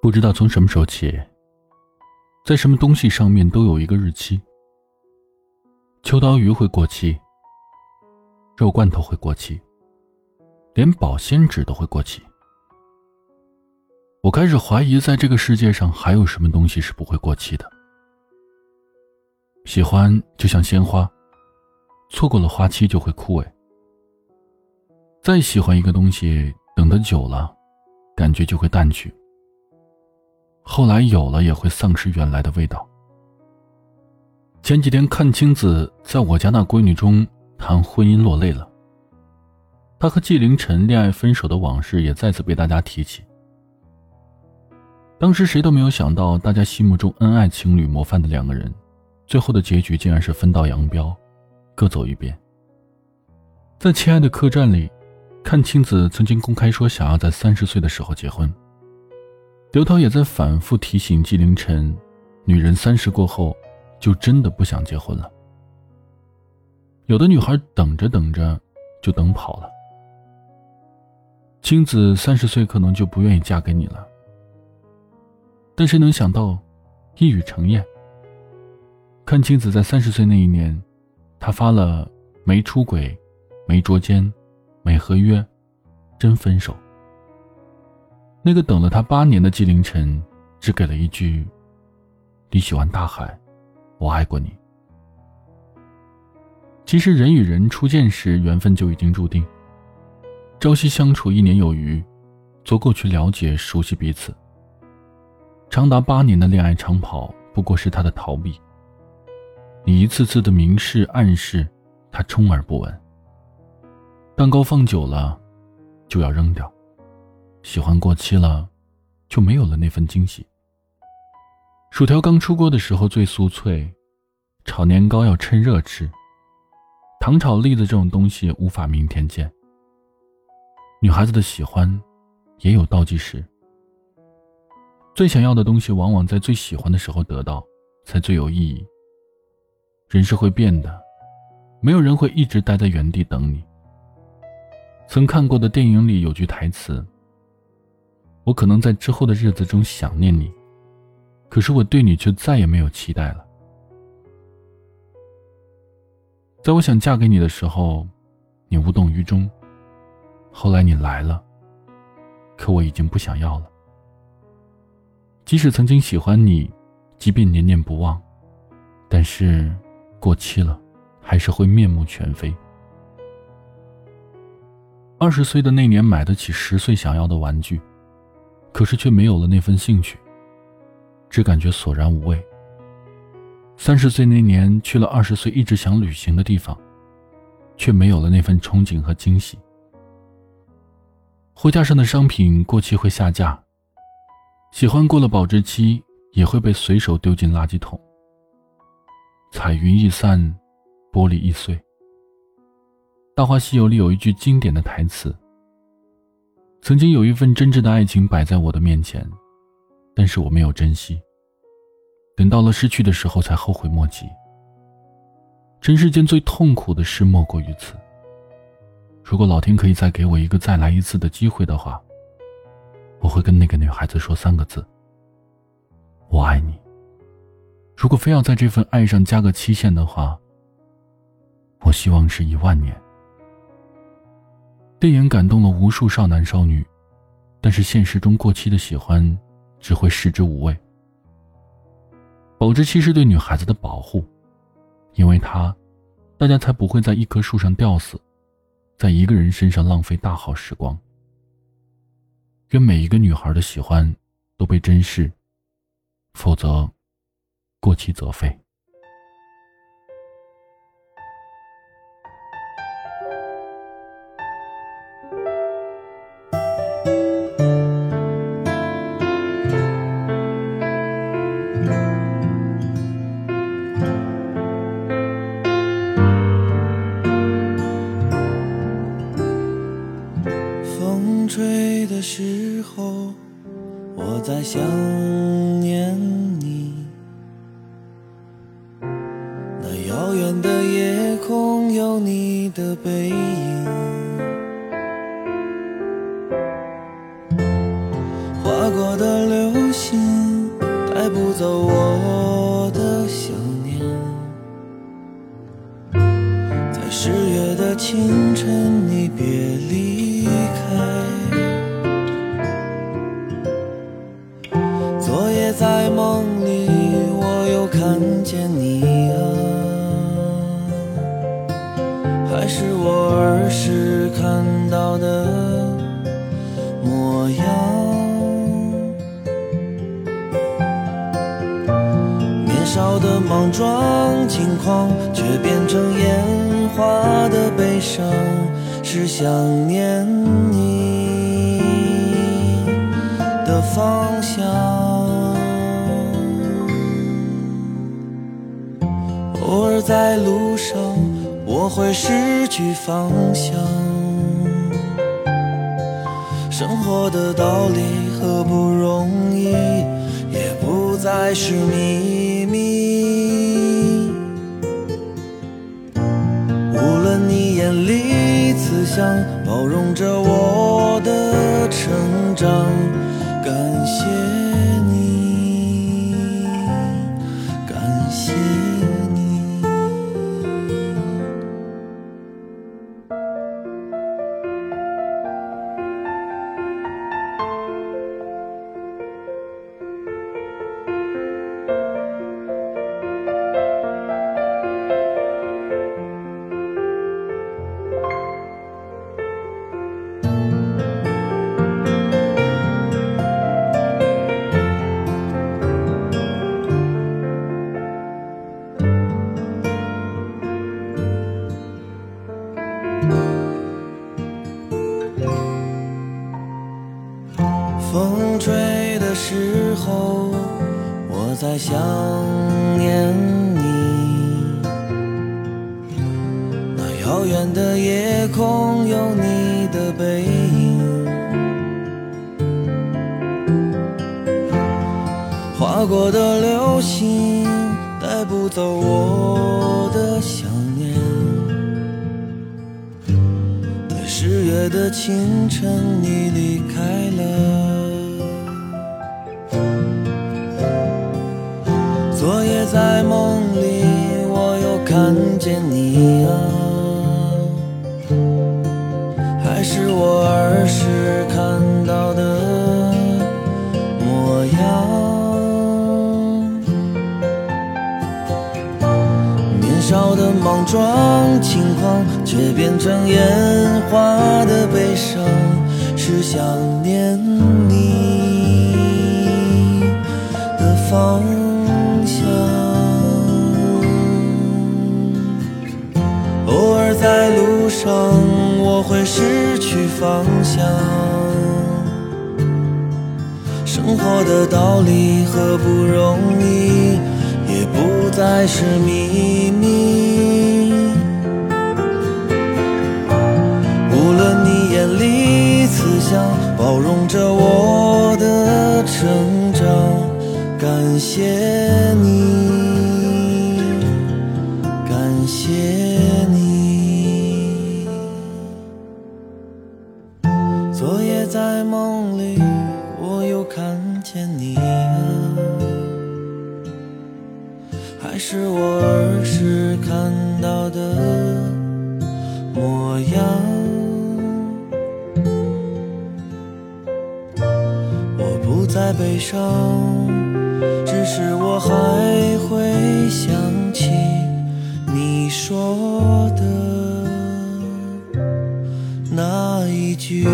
不知道从什么时候起，在什么东西上面都有一个日期。秋刀鱼会过期，肉罐头会过期，连保鲜纸都会过期。我开始怀疑，在这个世界上还有什么东西是不会过期的。喜欢就像鲜花，错过了花期就会枯萎。再喜欢一个东西，等得久了，感觉就会淡去。后来有了，也会丧失原来的味道。前几天看青子在我家那闺女中谈婚姻落泪了，她和纪凌尘恋爱分手的往事也再次被大家提起。当时谁都没有想到，大家心目中恩爱情侣模范的两个人，最后的结局竟然是分道扬镳，各走一边。在《亲爱的客栈》里，阚清子曾经公开说想要在三十岁的时候结婚。刘涛也在反复提醒纪凌尘，女人三十过后，就真的不想结婚了。有的女孩等着等着，就等跑了。青子三十岁可能就不愿意嫁给你了。但谁能想到，一语成谚。阚清子在三十岁那一年，她发了“没出轨，没捉奸，没合约，真分手”。那个等了他八年的纪凌尘，只给了一句：“你喜欢大海，我爱过你。”其实人与人初见时，缘分就已经注定。朝夕相处一年有余，足够去了解、熟悉彼此。长达八年的恋爱长跑，不过是他的逃避。你一次次的明示暗示，他充耳不闻。蛋糕放久了，就要扔掉；喜欢过期了，就没有了那份惊喜。薯条刚出锅的时候最酥脆，炒年糕要趁热吃。糖炒栗子这种东西无法明天见。女孩子的喜欢，也有倒计时。最想要的东西，往往在最喜欢的时候得到，才最有意义。人是会变的，没有人会一直待在原地等你。曾看过的电影里有句台词：“我可能在之后的日子中想念你，可是我对你却再也没有期待了。”在我想嫁给你的时候，你无动于衷；后来你来了，可我已经不想要了。即使曾经喜欢你，即便念念不忘，但是过期了，还是会面目全非。二十岁的那年买得起十岁想要的玩具，可是却没有了那份兴趣，只感觉索然无味。三十岁那年去了二十岁一直想旅行的地方，却没有了那份憧憬和惊喜。货架上的商品过期会下架。喜欢过了保质期，也会被随手丢进垃圾桶。彩云易散，玻璃易碎。《大话西游》里有一句经典的台词：“曾经有一份真挚的爱情摆在我的面前，但是我没有珍惜。等到了失去的时候，才后悔莫及。尘世间最痛苦的事莫过于此。如果老天可以再给我一个再来一次的机会的话。”我会跟那个女孩子说三个字：“我爱你。”如果非要在这份爱上加个期限的话，我希望是一万年。电影感动了无数少男少女，但是现实中过期的喜欢只会食之无味。保质期是对女孩子的保护，因为它，大家才不会在一棵树上吊死，在一个人身上浪费大好时光。愿每一个女孩的喜欢都被珍视，否则过期则废。我在想念你。那遥远的夜空有你的背影。划过的流星带不走我的想念。在十月的清晨你别离是我儿时看到的模样。年少的莽撞轻狂，却变成烟花的悲伤，是想念你的方向。偶尔在路上，我会失去方向。生活的道理和不容易，也不再是秘密。无论你眼里慈祥，包容着我的成长，感谢在想念你。那遥远的夜空有你的背影，划过的流星带不走我的想念。在十月的清晨，你离开了。看见你啊，还是我儿时看到的模样。年少的莽撞轻狂，却变成烟花的悲伤，是想念你的方路上，我会失去方向。生活的道理和不容易，也不再是秘密。无论你眼里慈祥，包容着我的成长，感谢在梦里，我又看见你、啊，还是我儿时看到的模样。我不再悲伤，只是我还会想起你说的那一句。